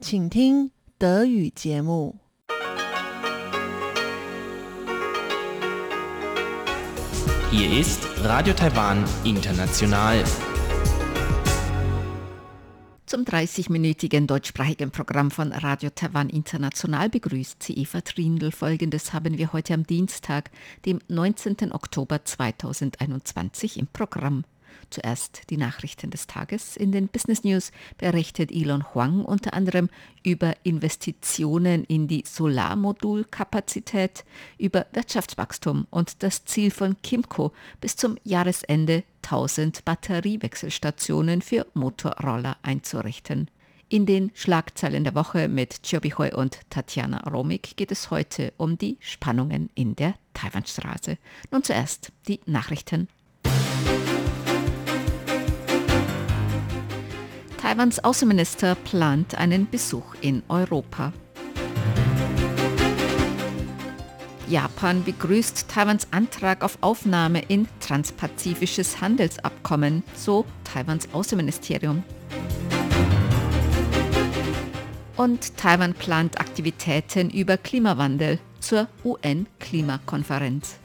请听德语节目。Hier ist Radio Taiwan International. Zum 30-minütigen deutschsprachigen Programm von Radio Taiwan International begrüßt sie Eva Trindl. Folgendes haben wir heute am Dienstag, dem 19. Oktober 2021 im Programm. Zuerst die Nachrichten des Tages. In den Business News berichtet Elon Huang unter anderem über Investitionen in die Solarmodulkapazität, über Wirtschaftswachstum und das Ziel von Kimco bis zum Jahresende 1000 Batteriewechselstationen für Motorroller einzurichten. In den Schlagzeilen der Woche mit Chobi Hui und Tatjana Romik geht es heute um die Spannungen in der Taiwanstraße. Nun zuerst die Nachrichten Taiwans Außenminister plant einen Besuch in Europa. Japan begrüßt Taiwans Antrag auf Aufnahme in transpazifisches Handelsabkommen, so Taiwans Außenministerium. Und Taiwan plant Aktivitäten über Klimawandel zur UN-Klimakonferenz.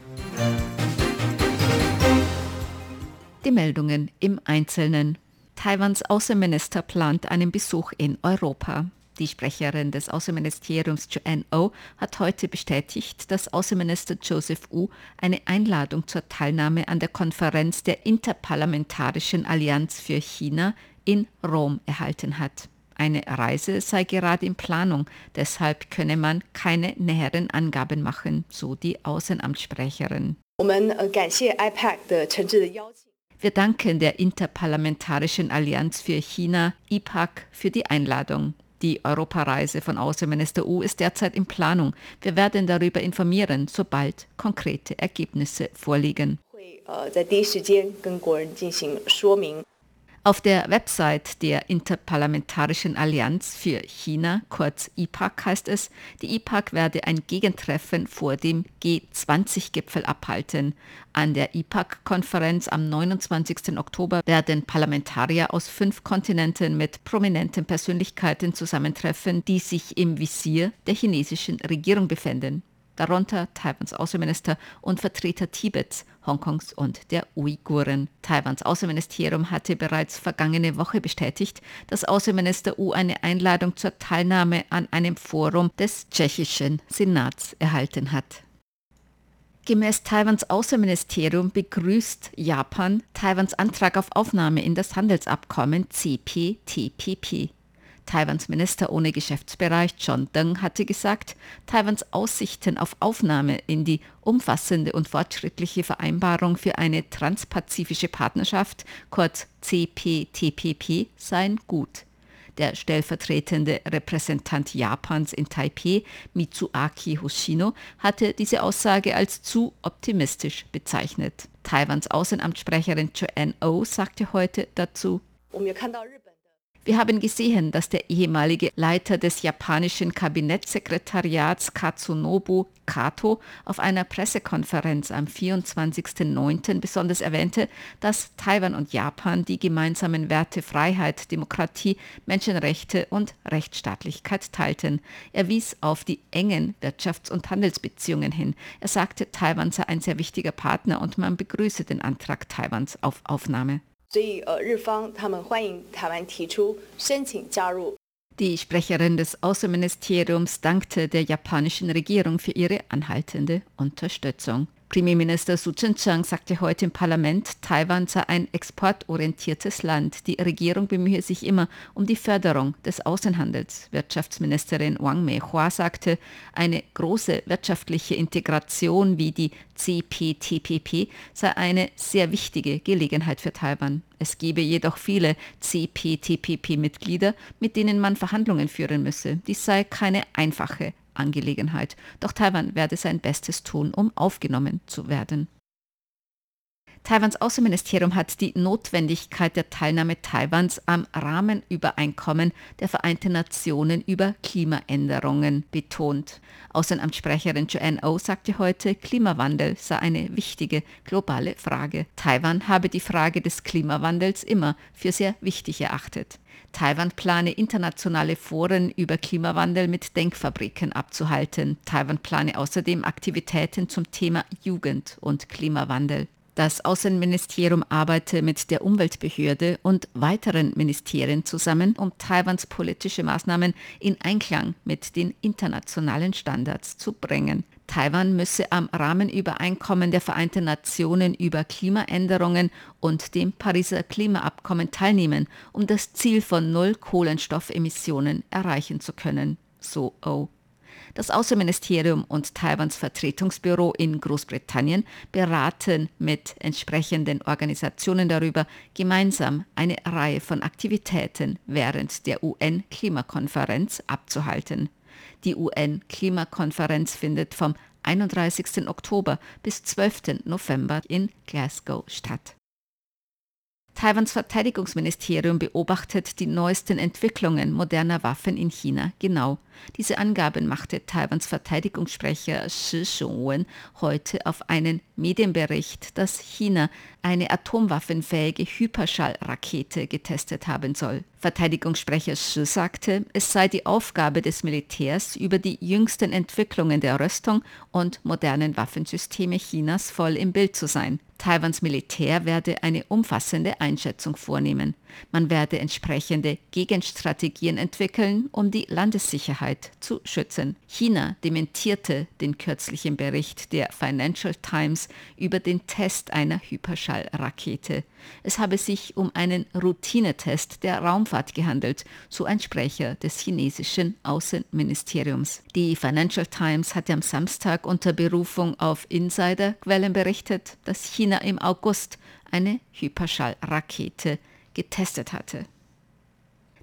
Die Meldungen im Einzelnen. Taiwans Außenminister plant einen Besuch in Europa. Die Sprecherin des Außenministeriums Joanne O oh hat heute bestätigt, dass Außenminister Joseph Wu eine Einladung zur Teilnahme an der Konferenz der Interparlamentarischen Allianz für China in Rom erhalten hat. Eine Reise sei gerade in Planung, deshalb könne man keine näheren Angaben machen, so die Außenamtssprecherin. Wir danken der Interparlamentarischen Allianz für China, IPAC, für die Einladung. Die Europareise von Außenminister U ist derzeit in Planung. Wir werden darüber informieren, sobald konkrete Ergebnisse vorliegen. Auf der Website der Interparlamentarischen Allianz für China, kurz IPAC heißt es, die IPAC werde ein Gegentreffen vor dem G20-Gipfel abhalten. An der IPAC-Konferenz am 29. Oktober werden Parlamentarier aus fünf Kontinenten mit prominenten Persönlichkeiten zusammentreffen, die sich im Visier der chinesischen Regierung befinden darunter Taiwans Außenminister und Vertreter Tibets, Hongkongs und der Uiguren. Taiwans Außenministerium hatte bereits vergangene Woche bestätigt, dass Außenminister U eine Einladung zur Teilnahme an einem Forum des tschechischen Senats erhalten hat. Gemäß Taiwans Außenministerium begrüßt Japan Taiwans Antrag auf Aufnahme in das Handelsabkommen CPTPP. Taiwans Minister ohne Geschäftsbereich John Deng hatte gesagt, Taiwans Aussichten auf Aufnahme in die umfassende und fortschrittliche Vereinbarung für eine transpazifische Partnerschaft, kurz CPTPP, seien gut. Der stellvertretende Repräsentant Japans in Taipeh, Mitsuaki Hoshino, hatte diese Aussage als zu optimistisch bezeichnet. Taiwans Außenamtssprecherin Joanne O oh sagte heute dazu, wir haben gesehen, dass der ehemalige Leiter des japanischen Kabinettssekretariats Katsunobu Kato auf einer Pressekonferenz am 24.09. besonders erwähnte, dass Taiwan und Japan die gemeinsamen Werte Freiheit, Demokratie, Menschenrechte und Rechtsstaatlichkeit teilten. Er wies auf die engen Wirtschafts- und Handelsbeziehungen hin. Er sagte, Taiwan sei ein sehr wichtiger Partner und man begrüße den Antrag Taiwans auf Aufnahme. 所以呃，日方他们欢迎台湾提出申请加入。Die Sprecherin des Außenministeriums dankte der japanischen Regierung für ihre anhaltende Unterstützung. Premierminister Su Tseng-Chang sagte heute im Parlament, Taiwan sei ein exportorientiertes Land. Die Regierung bemühe sich immer um die Förderung des Außenhandels. Wirtschaftsministerin Wang Mei-Hua sagte, eine große wirtschaftliche Integration wie die CPTPP sei eine sehr wichtige Gelegenheit für Taiwan. Es gebe jedoch viele CPTPP-Mitglieder, mit denen man Verhandlungen führen müsse. Dies sei keine einfache Angelegenheit. Doch Taiwan werde sein Bestes tun, um aufgenommen zu werden. Taiwans Außenministerium hat die Notwendigkeit der Teilnahme Taiwans am Rahmenübereinkommen der Vereinten Nationen über Klimaänderungen betont. Außenamtssprecherin Joanne O sagte heute, Klimawandel sei eine wichtige globale Frage. Taiwan habe die Frage des Klimawandels immer für sehr wichtig erachtet. Taiwan plane internationale Foren über Klimawandel mit Denkfabriken abzuhalten. Taiwan plane außerdem Aktivitäten zum Thema Jugend und Klimawandel. Das Außenministerium arbeite mit der Umweltbehörde und weiteren Ministerien zusammen, um Taiwans politische Maßnahmen in Einklang mit den internationalen Standards zu bringen. Taiwan müsse am Rahmenübereinkommen der Vereinten Nationen über Klimaänderungen und dem Pariser Klimaabkommen teilnehmen, um das Ziel von Null Kohlenstoffemissionen erreichen zu können, so O. Das Außenministerium und Taiwans Vertretungsbüro in Großbritannien beraten mit entsprechenden Organisationen darüber, gemeinsam eine Reihe von Aktivitäten während der UN-Klimakonferenz abzuhalten. Die UN-Klimakonferenz findet vom 31. Oktober bis 12. November in Glasgow statt. Taiwans Verteidigungsministerium beobachtet die neuesten Entwicklungen moderner Waffen in China genau. Diese Angaben machte Taiwans Verteidigungssprecher Shi Shongwen heute auf einen Medienbericht, dass China eine atomwaffenfähige Hyperschallrakete getestet haben soll. Verteidigungssprecher Shi sagte, es sei die Aufgabe des Militärs, über die jüngsten Entwicklungen der Rüstung und modernen Waffensysteme Chinas voll im Bild zu sein. Taiwans Militär werde eine umfassende Einschätzung vornehmen. Man werde entsprechende Gegenstrategien entwickeln, um die Landessicherheit zu schützen. China dementierte den kürzlichen Bericht der Financial Times über den Test einer Hyperschallrakete. Es habe sich um einen Routinetest der Raumfahrt gehandelt, so ein Sprecher des chinesischen Außenministeriums. Die Financial Times hatte am Samstag unter Berufung auf Insiderquellen berichtet, dass China im August eine Hyperschallrakete getestet hatte.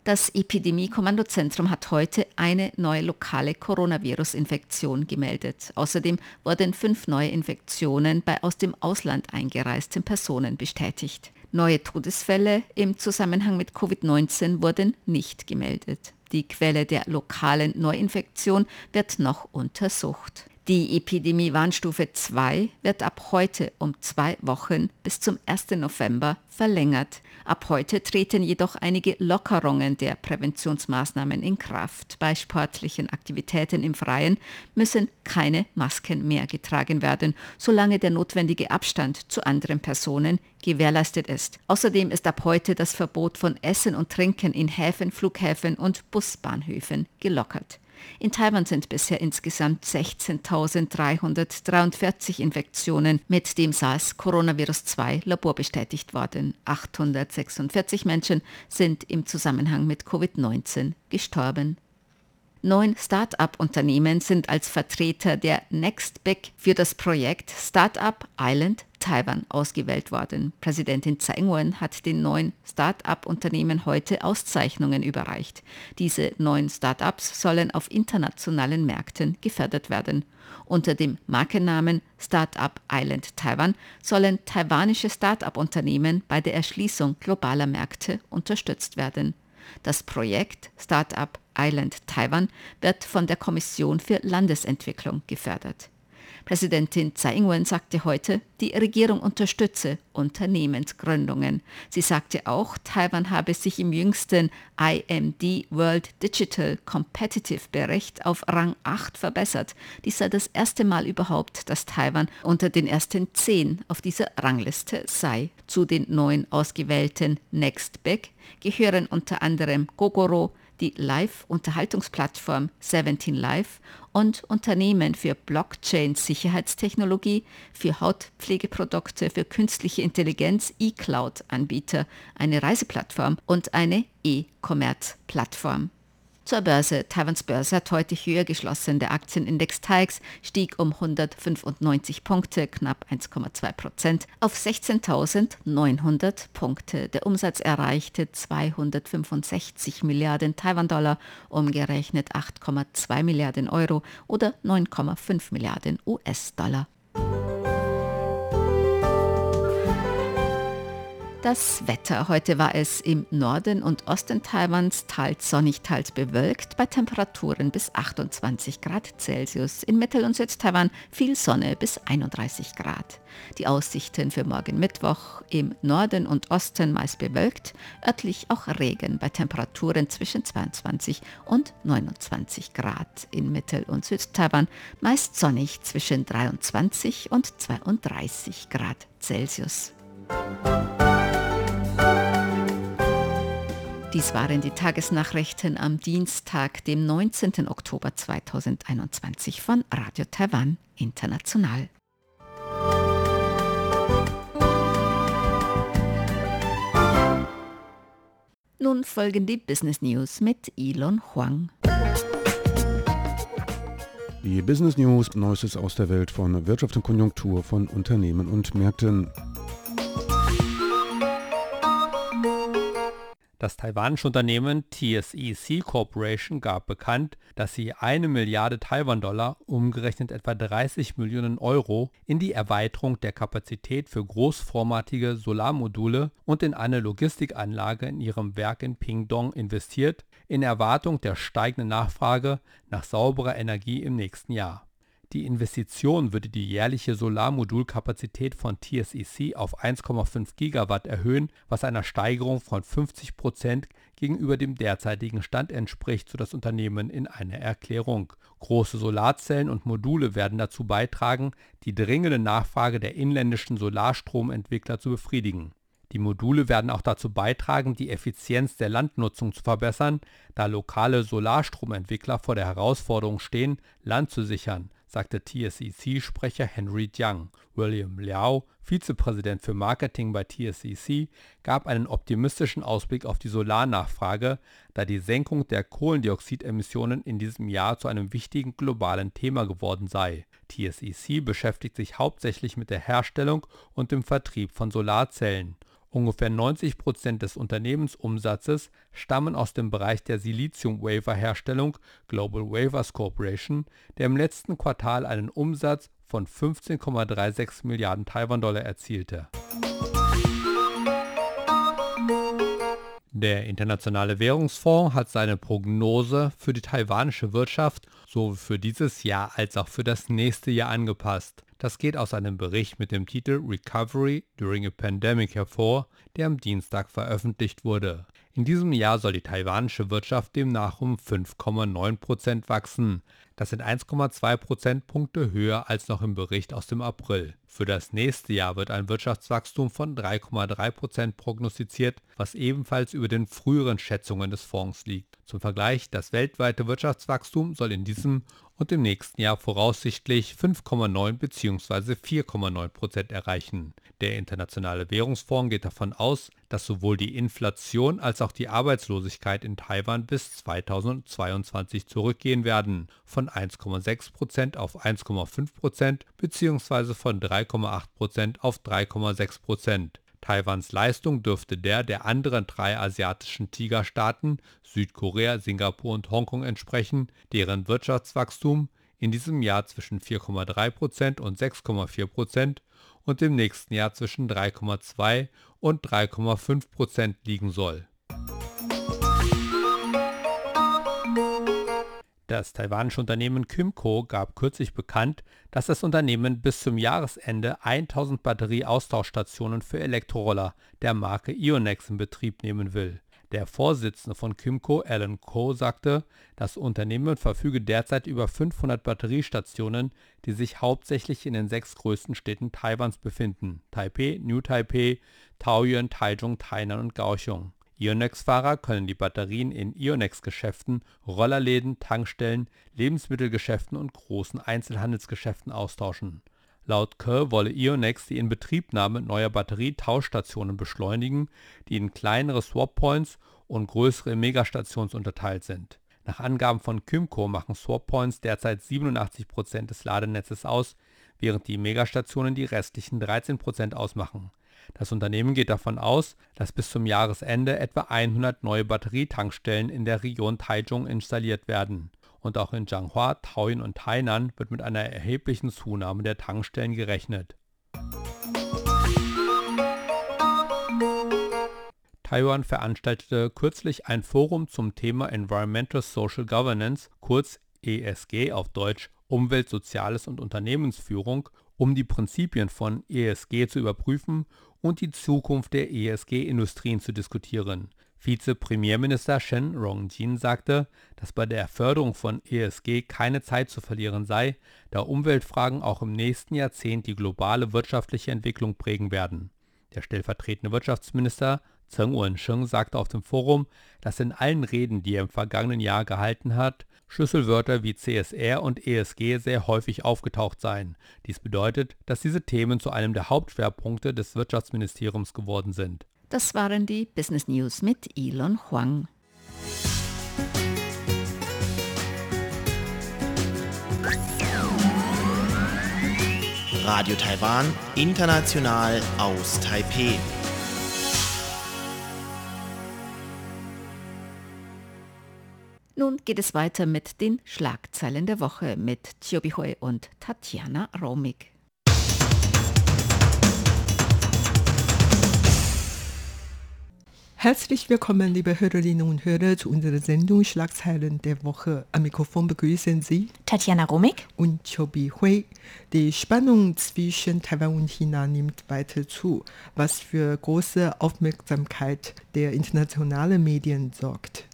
Das Epidemie-Kommandozentrum hat heute eine neue lokale Coronavirus-Infektion gemeldet. Außerdem wurden fünf neue Infektionen bei aus dem Ausland eingereisten Personen bestätigt. Neue Todesfälle im Zusammenhang mit Covid-19 wurden nicht gemeldet. Die Quelle der lokalen Neuinfektion wird noch untersucht. Die Epidemie-Warnstufe 2 wird ab heute um zwei Wochen bis zum 1. November verlängert. Ab heute treten jedoch einige Lockerungen der Präventionsmaßnahmen in Kraft. Bei sportlichen Aktivitäten im Freien müssen keine Masken mehr getragen werden, solange der notwendige Abstand zu anderen Personen gewährleistet ist. Außerdem ist ab heute das Verbot von Essen und Trinken in Häfen, Flughäfen und Busbahnhöfen gelockert. In Taiwan sind bisher insgesamt 16.343 Infektionen mit dem SARS-Coronavirus-2 Labor bestätigt worden. 846 Menschen sind im Zusammenhang mit Covid-19 gestorben. Neun Start-up-Unternehmen sind als Vertreter der Next Big für das Projekt Startup Island Taiwan ausgewählt worden. Präsidentin Tsai Ing-wen hat den neuen Start-up-Unternehmen heute Auszeichnungen überreicht. Diese neuen Start-ups sollen auf internationalen Märkten gefördert werden. Unter dem Markennamen Startup Island Taiwan sollen taiwanische Start-up-Unternehmen bei der Erschließung globaler Märkte unterstützt werden. Das Projekt Startup Island Taiwan wird von der Kommission für Landesentwicklung gefördert. Präsidentin Tsai Ing-wen sagte heute, die Regierung unterstütze Unternehmensgründungen. Sie sagte auch, Taiwan habe sich im jüngsten IMD World Digital Competitive Bericht auf Rang 8 verbessert. Dies sei das erste Mal überhaupt, dass Taiwan unter den ersten zehn auf dieser Rangliste sei. Zu den neun ausgewählten Next Big gehören unter anderem Gogoro, die Live-Unterhaltungsplattform 17 Live und Unternehmen für Blockchain-Sicherheitstechnologie, für Hautpflegeprodukte, für künstliche Intelligenz, E-Cloud-Anbieter, eine Reiseplattform und eine E-Commerce-Plattform. Zur Börse. Taiwans Börse hat heute höher geschlossen. Der Aktienindex TAIX stieg um 195 Punkte, knapp 1,2 Prozent, auf 16.900 Punkte. Der Umsatz erreichte 265 Milliarden Taiwan-Dollar, umgerechnet 8,2 Milliarden Euro oder 9,5 Milliarden US-Dollar. Das Wetter. Heute war es im Norden und Osten Taiwans teils sonnig, teils bewölkt, bei Temperaturen bis 28 Grad Celsius. In Mittel- und Südtaiwan viel Sonne bis 31 Grad. Die Aussichten für morgen Mittwoch im Norden und Osten meist bewölkt, örtlich auch Regen bei Temperaturen zwischen 22 und 29 Grad. In Mittel- und Südtaiwan meist sonnig zwischen 23 und 32 Grad Celsius. Dies waren die Tagesnachrichten am Dienstag, dem 19. Oktober 2021 von Radio Taiwan International. Nun folgen die Business News mit Elon Huang. Die Business News, Neuestes aus der Welt von Wirtschaft und Konjunktur von Unternehmen und Märkten. Das taiwanische Unternehmen TSEC Corporation gab bekannt, dass sie eine Milliarde Taiwan-Dollar, umgerechnet etwa 30 Millionen Euro, in die Erweiterung der Kapazität für großformatige Solarmodule und in eine Logistikanlage in ihrem Werk in Pingdong investiert, in Erwartung der steigenden Nachfrage nach sauberer Energie im nächsten Jahr. Die Investition würde die jährliche Solarmodulkapazität von TSEC auf 1,5 Gigawatt erhöhen, was einer Steigerung von 50 Prozent gegenüber dem derzeitigen Stand entspricht, so das Unternehmen in einer Erklärung. Große Solarzellen und Module werden dazu beitragen, die dringende Nachfrage der inländischen Solarstromentwickler zu befriedigen. Die Module werden auch dazu beitragen, die Effizienz der Landnutzung zu verbessern, da lokale Solarstromentwickler vor der Herausforderung stehen, Land zu sichern sagte TSEC-Sprecher Henry Jiang. William Liao, Vizepräsident für Marketing bei TSEC, gab einen optimistischen Ausblick auf die Solarnachfrage, da die Senkung der Kohlendioxidemissionen in diesem Jahr zu einem wichtigen globalen Thema geworden sei. TSEC beschäftigt sich hauptsächlich mit der Herstellung und dem Vertrieb von Solarzellen. Ungefähr 90 Prozent des Unternehmensumsatzes stammen aus dem Bereich der Silizium-Wafer-Herstellung Global Wafers Corporation, der im letzten Quartal einen Umsatz von 15,36 Milliarden Taiwan-Dollar erzielte. Der Internationale Währungsfonds hat seine Prognose für die taiwanische Wirtschaft sowohl für dieses Jahr als auch für das nächste Jahr angepasst. Das geht aus einem Bericht mit dem Titel Recovery During a Pandemic hervor, der am Dienstag veröffentlicht wurde. In diesem Jahr soll die taiwanische Wirtschaft demnach um 5,9% wachsen. Das sind 1,2 Prozentpunkte höher als noch im Bericht aus dem April. Für das nächste Jahr wird ein Wirtschaftswachstum von 3,3% prognostiziert, was ebenfalls über den früheren Schätzungen des Fonds liegt. Zum Vergleich, das weltweite Wirtschaftswachstum soll in diesem und im nächsten Jahr voraussichtlich 5,9 bzw. 4,9 Prozent erreichen. Der Internationale Währungsfonds geht davon aus, dass sowohl die Inflation als auch die Arbeitslosigkeit in Taiwan bis 2022 zurückgehen werden, von 1,6 Prozent auf 1,5 Prozent bzw. von 3,8 Prozent auf 3,6 Prozent. Taiwans Leistung dürfte der der anderen drei asiatischen Tigerstaaten Südkorea, Singapur und Hongkong entsprechen, deren Wirtschaftswachstum in diesem Jahr zwischen 4,3% und 6,4% und im nächsten Jahr zwischen 3,2 und 3,5% liegen soll Das taiwanische Unternehmen Kymco gab kürzlich bekannt, dass das Unternehmen bis zum Jahresende 1000 Batterieaustauschstationen für Elektroroller der Marke Ionex in Betrieb nehmen will. Der Vorsitzende von Kymco, Alan Ko, sagte, das Unternehmen verfüge derzeit über 500 Batteriestationen, die sich hauptsächlich in den sechs größten Städten Taiwans befinden: Taipei, New Taipei, Taoyuan, Taichung, Tainan und Kaohsiung. Ionex-Fahrer können die Batterien in Ionex-Geschäften, Rollerläden, Tankstellen, Lebensmittelgeschäften und großen Einzelhandelsgeschäften austauschen. Laut Kerr wolle Ionex die Inbetriebnahme neuer Batterietauschstationen beschleunigen, die in kleinere Swap-Points und größere Megastations unterteilt sind. Nach Angaben von Kymco machen Swap-Points derzeit 87% des Ladenetzes aus, während die Megastationen die restlichen 13% ausmachen das Unternehmen geht davon aus, dass bis zum Jahresende etwa 100 neue Batterietankstellen in der Region Taichung installiert werden. Und auch in Changhua, Taoyuan und Tainan wird mit einer erheblichen Zunahme der Tankstellen gerechnet. Taiwan veranstaltete kürzlich ein Forum zum Thema Environmental Social Governance, kurz ESG auf Deutsch Umwelt, Soziales und Unternehmensführung, um die Prinzipien von ESG zu überprüfen und die Zukunft der ESG-Industrien zu diskutieren. Vize-Premierminister Shen Rongjin sagte, dass bei der Förderung von ESG keine Zeit zu verlieren sei, da Umweltfragen auch im nächsten Jahrzehnt die globale wirtschaftliche Entwicklung prägen werden. Der stellvertretende Wirtschaftsminister Zheng Wensheng sagte auf dem Forum, dass in allen Reden, die er im vergangenen Jahr gehalten hat, Schlüsselwörter wie CSR und ESG sehr häufig aufgetaucht seien. Dies bedeutet, dass diese Themen zu einem der Hauptschwerpunkte des Wirtschaftsministeriums geworden sind. Das waren die Business News mit Elon Huang. Radio Taiwan, international aus Taipeh. Nun geht es weiter mit den Schlagzeilen der Woche mit Chiobi Hui und Tatjana Romig. Herzlich willkommen, liebe Hörerinnen und Hörer, zu unserer Sendung Schlagzeilen der Woche. Am Mikrofon begrüßen Sie Tatjana Romig und Chobi Hui. Die Spannung zwischen Taiwan und China nimmt weiter zu, was für große Aufmerksamkeit der internationalen Medien sorgt.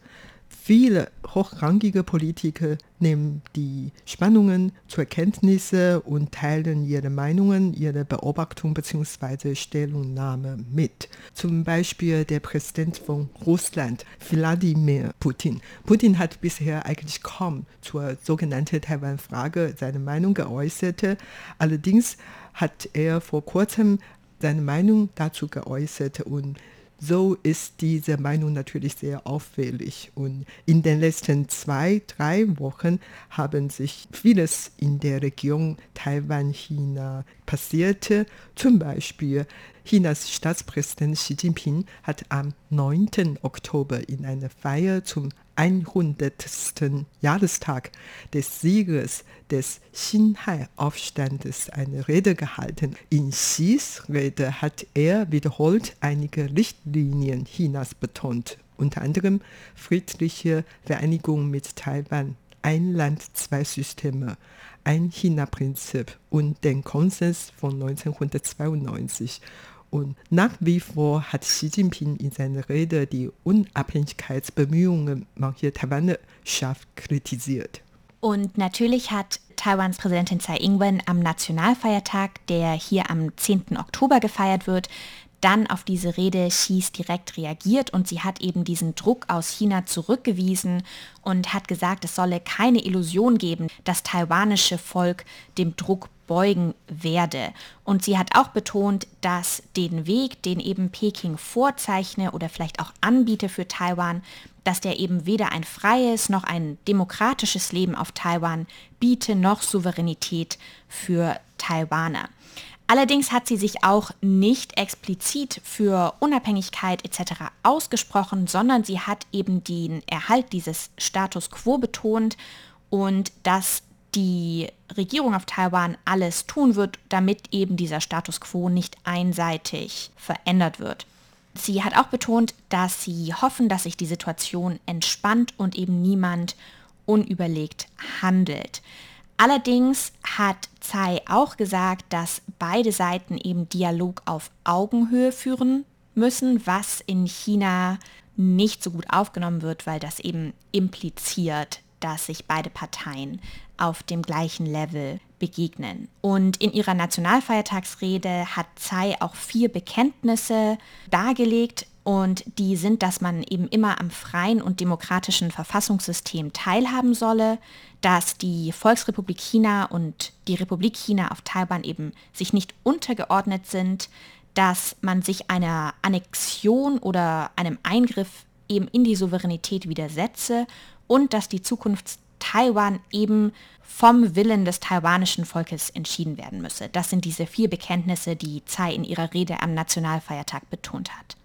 Viele hochrangige Politiker nehmen die Spannungen zur Kenntnis und teilen ihre Meinungen, ihre Beobachtung bzw. Stellungnahme mit. Zum Beispiel der Präsident von Russland, Wladimir Putin. Putin hat bisher eigentlich kaum zur sogenannten Taiwan-Frage seine Meinung geäußert. Allerdings hat er vor kurzem seine Meinung dazu geäußert und so ist diese Meinung natürlich sehr auffällig. Und in den letzten zwei, drei Wochen haben sich vieles in der Region Taiwan-China passiert. Zum Beispiel Chinas Staatspräsident Xi Jinping hat am 9. Oktober in einer Feier zum 100. Jahrestag des Sieges des Xinhai-Aufstandes eine Rede gehalten. In Xis Rede hat er wiederholt einige Richtlinien Chinas betont, unter anderem friedliche Vereinigung mit Taiwan, ein Land, zwei Systeme, ein China-Prinzip und den Konsens von 1992 und nach wie vor hat Xi Jinping in seiner Rede die Unabhängigkeitsbemühungen mancher Taiwaner scharf kritisiert. Und natürlich hat Taiwans Präsidentin Tsai Ing-wen am Nationalfeiertag, der hier am 10. Oktober gefeiert wird, dann auf diese Rede Xis direkt reagiert und sie hat eben diesen Druck aus China zurückgewiesen und hat gesagt, es solle keine Illusion geben, das taiwanische Volk dem Druck beugen werde. Und sie hat auch betont, dass den Weg, den eben Peking vorzeichne oder vielleicht auch anbiete für Taiwan, dass der eben weder ein freies noch ein demokratisches Leben auf Taiwan biete, noch Souveränität für Taiwaner. Allerdings hat sie sich auch nicht explizit für Unabhängigkeit etc. ausgesprochen, sondern sie hat eben den Erhalt dieses Status quo betont und dass die Regierung auf Taiwan alles tun wird, damit eben dieser Status quo nicht einseitig verändert wird. Sie hat auch betont, dass sie hoffen, dass sich die Situation entspannt und eben niemand unüberlegt handelt. Allerdings hat Tsai auch gesagt, dass beide Seiten eben Dialog auf Augenhöhe führen müssen, was in China nicht so gut aufgenommen wird, weil das eben impliziert, dass sich beide Parteien auf dem gleichen Level begegnen. Und in ihrer Nationalfeiertagsrede hat Tsai auch vier Bekenntnisse dargelegt, und die sind, dass man eben immer am freien und demokratischen Verfassungssystem teilhaben solle, dass die Volksrepublik China und die Republik China auf Taiwan eben sich nicht untergeordnet sind, dass man sich einer Annexion oder einem Eingriff eben in die Souveränität widersetze und dass die Zukunft Taiwan eben vom Willen des taiwanischen Volkes entschieden werden müsse. Das sind diese vier Bekenntnisse, die Tsai in ihrer Rede am Nationalfeiertag betont hat.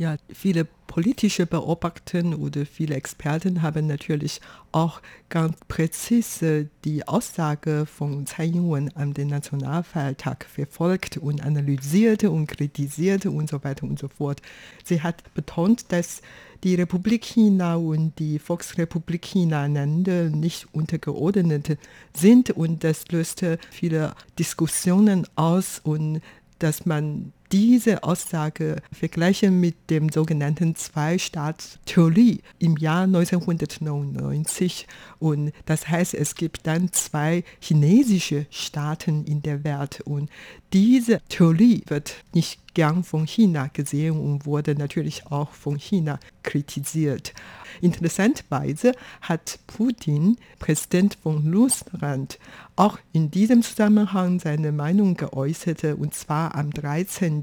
Ja, viele politische Beobachter oder viele Experten haben natürlich auch ganz präzise die Aussage von Tsai Ing-wen an den Nationalfeiertag verfolgt und analysiert und kritisiert und so weiter und so fort. Sie hat betont, dass die Republik China und die Volksrepublik China einander nicht untergeordnet sind und das löste viele Diskussionen aus und dass man diese Aussage vergleichen mit dem sogenannten Zwei-Staats-Theorie im Jahr 1999. Und das heißt, es gibt dann zwei chinesische Staaten in der Welt. Und diese Theorie wird nicht gern von China gesehen und wurde natürlich auch von China kritisiert. Interessanterweise hat Putin, Präsident von Russland, auch in diesem Zusammenhang seine Meinung geäußert, und zwar am 13.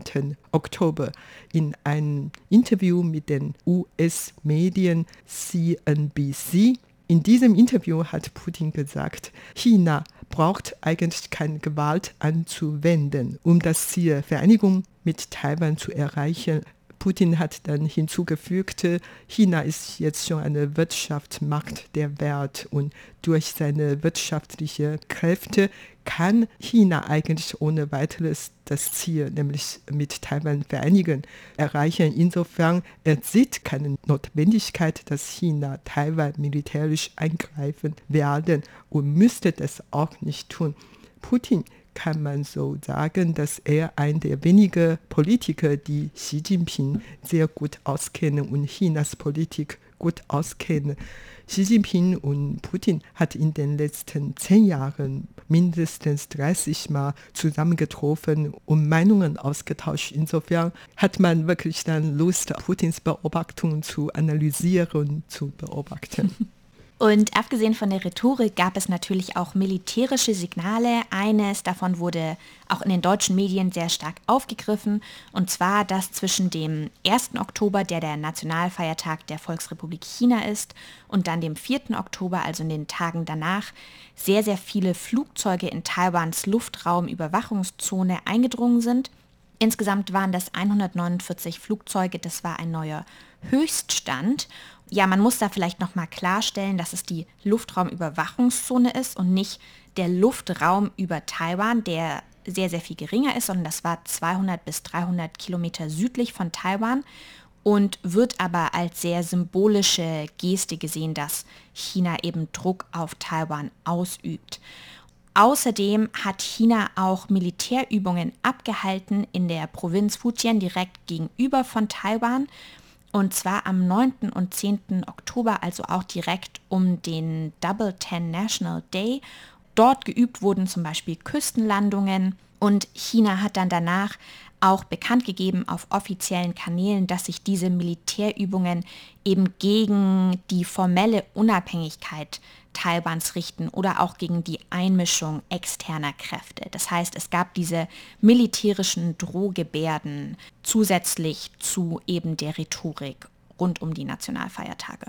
Oktober in einem Interview mit den US-Medien CNBC. In diesem Interview hat Putin gesagt, China braucht eigentlich keine Gewalt anzuwenden, um das Ziel Vereinigung mit Taiwan zu erreichen. Putin hat dann hinzugefügt, China ist jetzt schon eine Wirtschaftsmacht der Welt und durch seine wirtschaftlichen Kräfte kann China eigentlich ohne weiteres das Ziel, nämlich mit Taiwan vereinigen, erreichen. Insofern er sieht keine Notwendigkeit, dass China Taiwan militärisch eingreifen werden und müsste das auch nicht tun. Putin kann man so sagen, dass er ein der wenigen Politiker, die Xi Jinping sehr gut auskennen und Chinas Politik gut auskennen. Xi Jinping und Putin hat in den letzten zehn Jahren mindestens 30 Mal zusammengetroffen und Meinungen ausgetauscht. Insofern hat man wirklich dann Lust, Putins Beobachtungen zu analysieren zu beobachten. Und abgesehen von der Rhetorik gab es natürlich auch militärische Signale. Eines davon wurde auch in den deutschen Medien sehr stark aufgegriffen, und zwar, dass zwischen dem 1. Oktober, der der Nationalfeiertag der Volksrepublik China ist, und dann dem 4. Oktober, also in den Tagen danach, sehr, sehr viele Flugzeuge in Taiwans Luftraumüberwachungszone eingedrungen sind. Insgesamt waren das 149 Flugzeuge, das war ein neuer Höchststand ja, man muss da vielleicht nochmal klarstellen, dass es die Luftraumüberwachungszone ist und nicht der Luftraum über Taiwan, der sehr, sehr viel geringer ist, sondern das war 200 bis 300 Kilometer südlich von Taiwan und wird aber als sehr symbolische Geste gesehen, dass China eben Druck auf Taiwan ausübt. Außerdem hat China auch Militärübungen abgehalten in der Provinz Fujian direkt gegenüber von Taiwan und zwar am 9. und 10. Oktober, also auch direkt um den Double Ten National Day. Dort geübt wurden zum Beispiel Küstenlandungen und China hat dann danach auch bekannt gegeben auf offiziellen Kanälen, dass sich diese Militärübungen eben gegen die formelle Unabhängigkeit Taiwans richten oder auch gegen die Einmischung externer Kräfte. Das heißt, es gab diese militärischen Drohgebärden zusätzlich zu eben der Rhetorik rund um die Nationalfeiertage.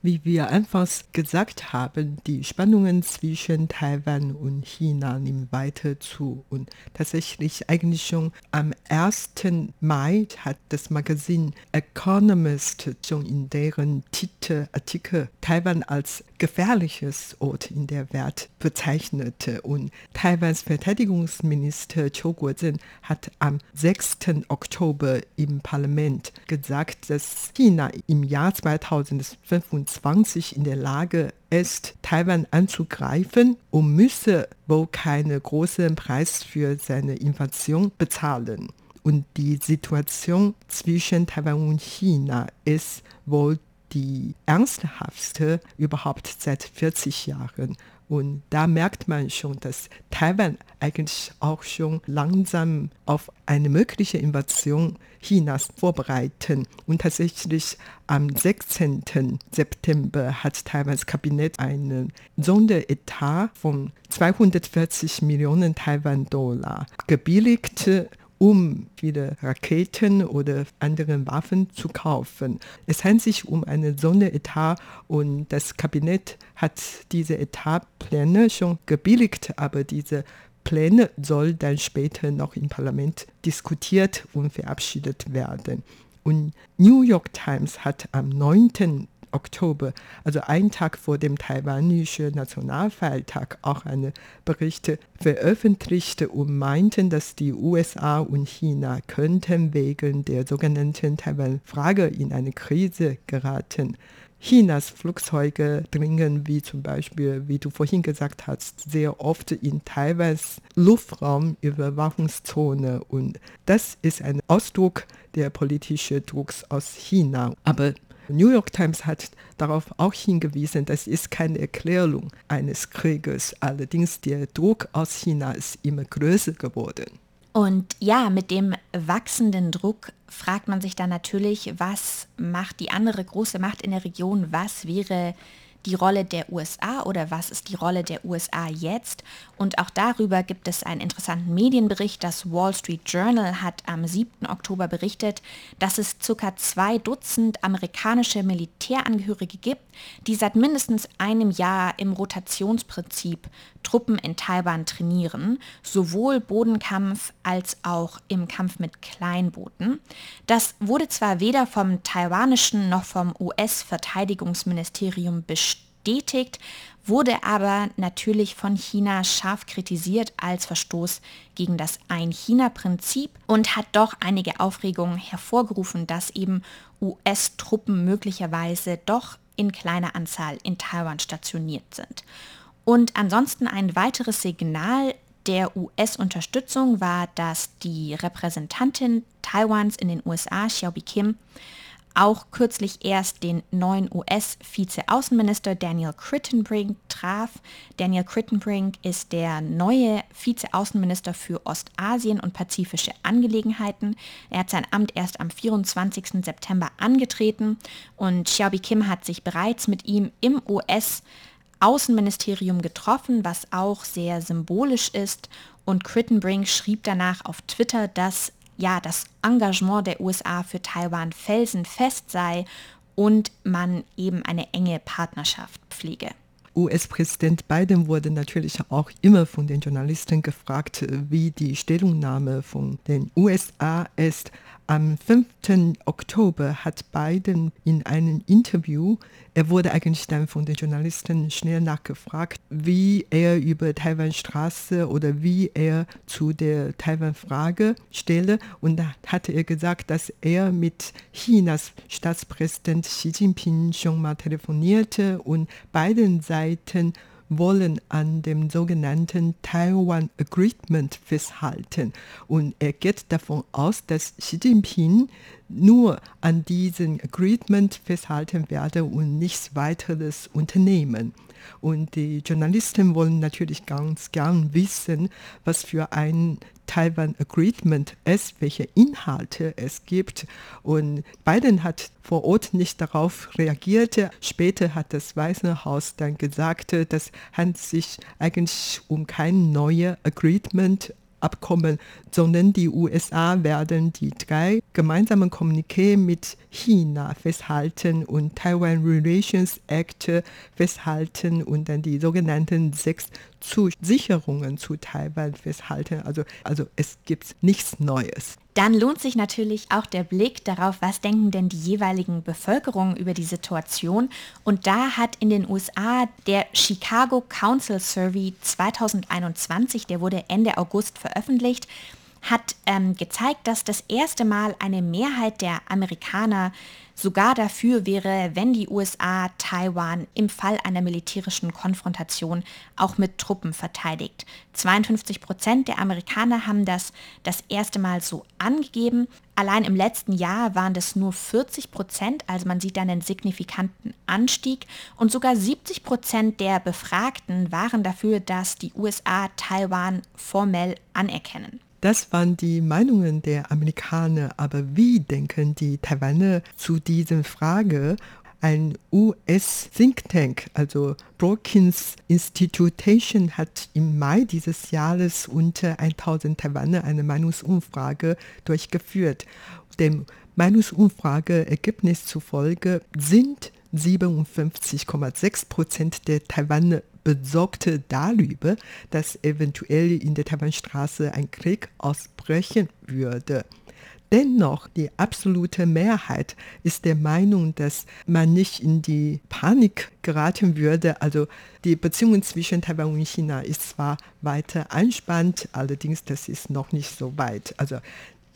Wie wir anfangs gesagt haben, die Spannungen zwischen Taiwan und China nehmen weiter zu. Und tatsächlich eigentlich schon am 1. Mai hat das Magazin Economist schon in deren Titelartikel Taiwan als gefährliches Ort in der Welt bezeichnete. Und Taiwans Verteidigungsminister Chiu Kuo-jin hat am 6. Oktober im Parlament gesagt, dass China im Jahr 2025 in der Lage ist, Taiwan anzugreifen und müsse wohl keinen großen Preis für seine Invasion bezahlen. Und die Situation zwischen Taiwan und China ist wohl die ernsthaftste überhaupt seit 40 Jahren. Und da merkt man schon, dass Taiwan eigentlich auch schon langsam auf eine mögliche Invasion Chinas vorbereiten. Und tatsächlich am 16. September hat Taiwans Kabinett einen Sonderetat von 240 Millionen Taiwan-Dollar gebilligt um wieder Raketen oder andere Waffen zu kaufen. Es handelt sich um einen Sonderetat und das Kabinett hat diese Etatpläne schon gebilligt, aber diese Pläne soll dann später noch im Parlament diskutiert und verabschiedet werden. Und New York Times hat am 9. Oktober, also einen Tag vor dem taiwanischen Nationalfeiertag, auch eine Berichte veröffentlichte und meinten, dass die USA und China könnten wegen der sogenannten Taiwan-Frage in eine Krise geraten. Chinas Flugzeuge dringen, wie zum Beispiel, wie du vorhin gesagt hast, sehr oft in Taiwans Luftraumüberwachungszone. Und das ist ein Ausdruck der politischen Drucks aus China. Aber New York Times hat darauf auch hingewiesen, das ist keine Erklärung eines Krieges. Allerdings der Druck aus China ist immer größer geworden. Und ja, mit dem wachsenden Druck fragt man sich dann natürlich, was macht die andere große Macht in der Region, was wäre die Rolle der USA oder was ist die Rolle der USA jetzt? Und auch darüber gibt es einen interessanten Medienbericht. Das Wall Street Journal hat am 7. Oktober berichtet, dass es ca. zwei Dutzend amerikanische Militärangehörige gibt, die seit mindestens einem Jahr im Rotationsprinzip Truppen in Taiwan trainieren, sowohl Bodenkampf als auch im Kampf mit Kleinbooten. Das wurde zwar weder vom taiwanischen noch vom US-Verteidigungsministerium bestätigt, wurde aber natürlich von China scharf kritisiert als Verstoß gegen das Ein-China-Prinzip und hat doch einige Aufregungen hervorgerufen, dass eben US-Truppen möglicherweise doch in kleiner Anzahl in Taiwan stationiert sind. Und ansonsten ein weiteres Signal der US-Unterstützung war, dass die Repräsentantin Taiwans in den USA, Xiaobi Kim, auch kürzlich erst den neuen US-Vize-Außenminister Daniel Crittenbrink traf. Daniel Crittenbrink ist der neue Vize-Außenminister für Ostasien und pazifische Angelegenheiten. Er hat sein Amt erst am 24. September angetreten und Xiaobi Kim hat sich bereits mit ihm im US Außenministerium getroffen, was auch sehr symbolisch ist. Und Crittenbrink schrieb danach auf Twitter, dass ja, das Engagement der USA für Taiwan felsenfest sei und man eben eine enge Partnerschaft pflege. US-Präsident Biden wurde natürlich auch immer von den Journalisten gefragt, wie die Stellungnahme von den USA ist. Am 5. Oktober hat Biden in einem Interview, er wurde eigentlich dann von den Journalisten schnell nachgefragt, wie er über Taiwan-Straße oder wie er zu der Taiwan-Frage stelle. Und da hatte er gesagt, dass er mit Chinas Staatspräsident Xi Jinping schon mal telefonierte und beiden Seiten wollen an dem sogenannten Taiwan Agreement festhalten. Und er geht davon aus, dass Xi Jinping nur an diesem Agreement festhalten werde und nichts weiteres unternehmen. Und die Journalisten wollen natürlich ganz gern wissen, was für ein Taiwan Agreement es, welche Inhalte es gibt. Und Biden hat vor Ort nicht darauf reagiert. Später hat das Weiße Haus dann gesagt, das handelt sich eigentlich um kein neues Agreement Abkommen, sondern die USA werden die drei gemeinsamen Kommuniqué mit China festhalten und Taiwan Relations Act festhalten und dann die sogenannten sechs Zusicherungen zu Taiwan festhalten. Also, also es gibt nichts Neues. Dann lohnt sich natürlich auch der Blick darauf, was denken denn die jeweiligen Bevölkerungen über die Situation. Und da hat in den USA der Chicago Council Survey 2021, der wurde Ende August veröffentlicht, hat ähm, gezeigt, dass das erste Mal eine Mehrheit der Amerikaner sogar dafür wäre, wenn die USA Taiwan im Fall einer militärischen Konfrontation auch mit Truppen verteidigt. 52 Prozent der Amerikaner haben das das erste Mal so angegeben. Allein im letzten Jahr waren das nur 40 Prozent, also man sieht da einen signifikanten Anstieg. Und sogar 70 Prozent der Befragten waren dafür, dass die USA Taiwan formell anerkennen. Das waren die Meinungen der Amerikaner. Aber wie denken die Taiwaner zu dieser Frage? Ein US-Think Tank, also Brookings Institution, hat im Mai dieses Jahres unter 1000 Taiwaner eine Meinungsumfrage durchgeführt. Dem Meinungsumfrageergebnis zufolge sind 57,6 Prozent der Taiwaner besorgte darüber, dass eventuell in der Taiwanstraße ein Krieg ausbrechen würde. Dennoch, die absolute Mehrheit ist der Meinung, dass man nicht in die Panik geraten würde. Also die Beziehung zwischen Taiwan und China ist zwar weiter anspannt, allerdings das ist noch nicht so weit. Also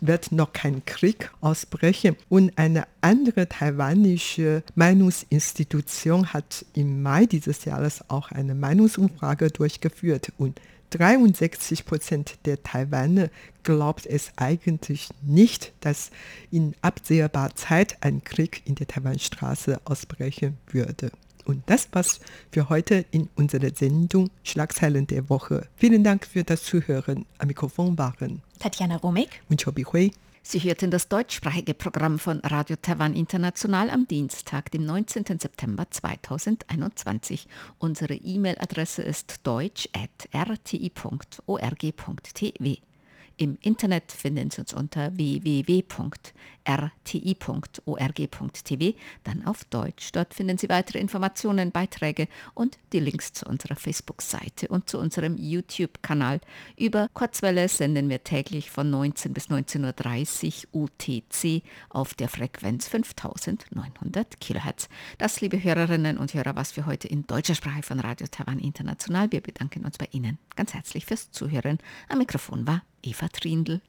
wird noch kein Krieg ausbrechen. Und eine andere taiwanische Meinungsinstitution hat im Mai dieses Jahres auch eine Meinungsumfrage durchgeführt. Und 63 Prozent der Taiwaner glaubt es eigentlich nicht, dass in absehbarer Zeit ein Krieg in der Taiwanstraße ausbrechen würde. Und das war's für heute in unserer Sendung Schlagzeilen der Woche. Vielen Dank für das Zuhören. Am Mikrofon waren Tatjana Romig und Chobi Hui. Sie hörten das deutschsprachige Programm von Radio Taiwan International am Dienstag, dem 19. September 2021. Unsere E-Mail-Adresse ist deutsch.rti.org.tw. Im Internet finden Sie uns unter www.rti.org.tv, dann auf Deutsch. Dort finden Sie weitere Informationen, Beiträge und die Links zu unserer Facebook-Seite und zu unserem YouTube-Kanal. Über Kurzwelle senden wir täglich von 19 bis 19.30 Uhr UTC auf der Frequenz 5900 kHz. Das, liebe Hörerinnen und Hörer, was für heute in deutscher Sprache von Radio Taiwan International. Wir bedanken uns bei Ihnen ganz herzlich fürs Zuhören. Am Mikrofon war Eva Trindl.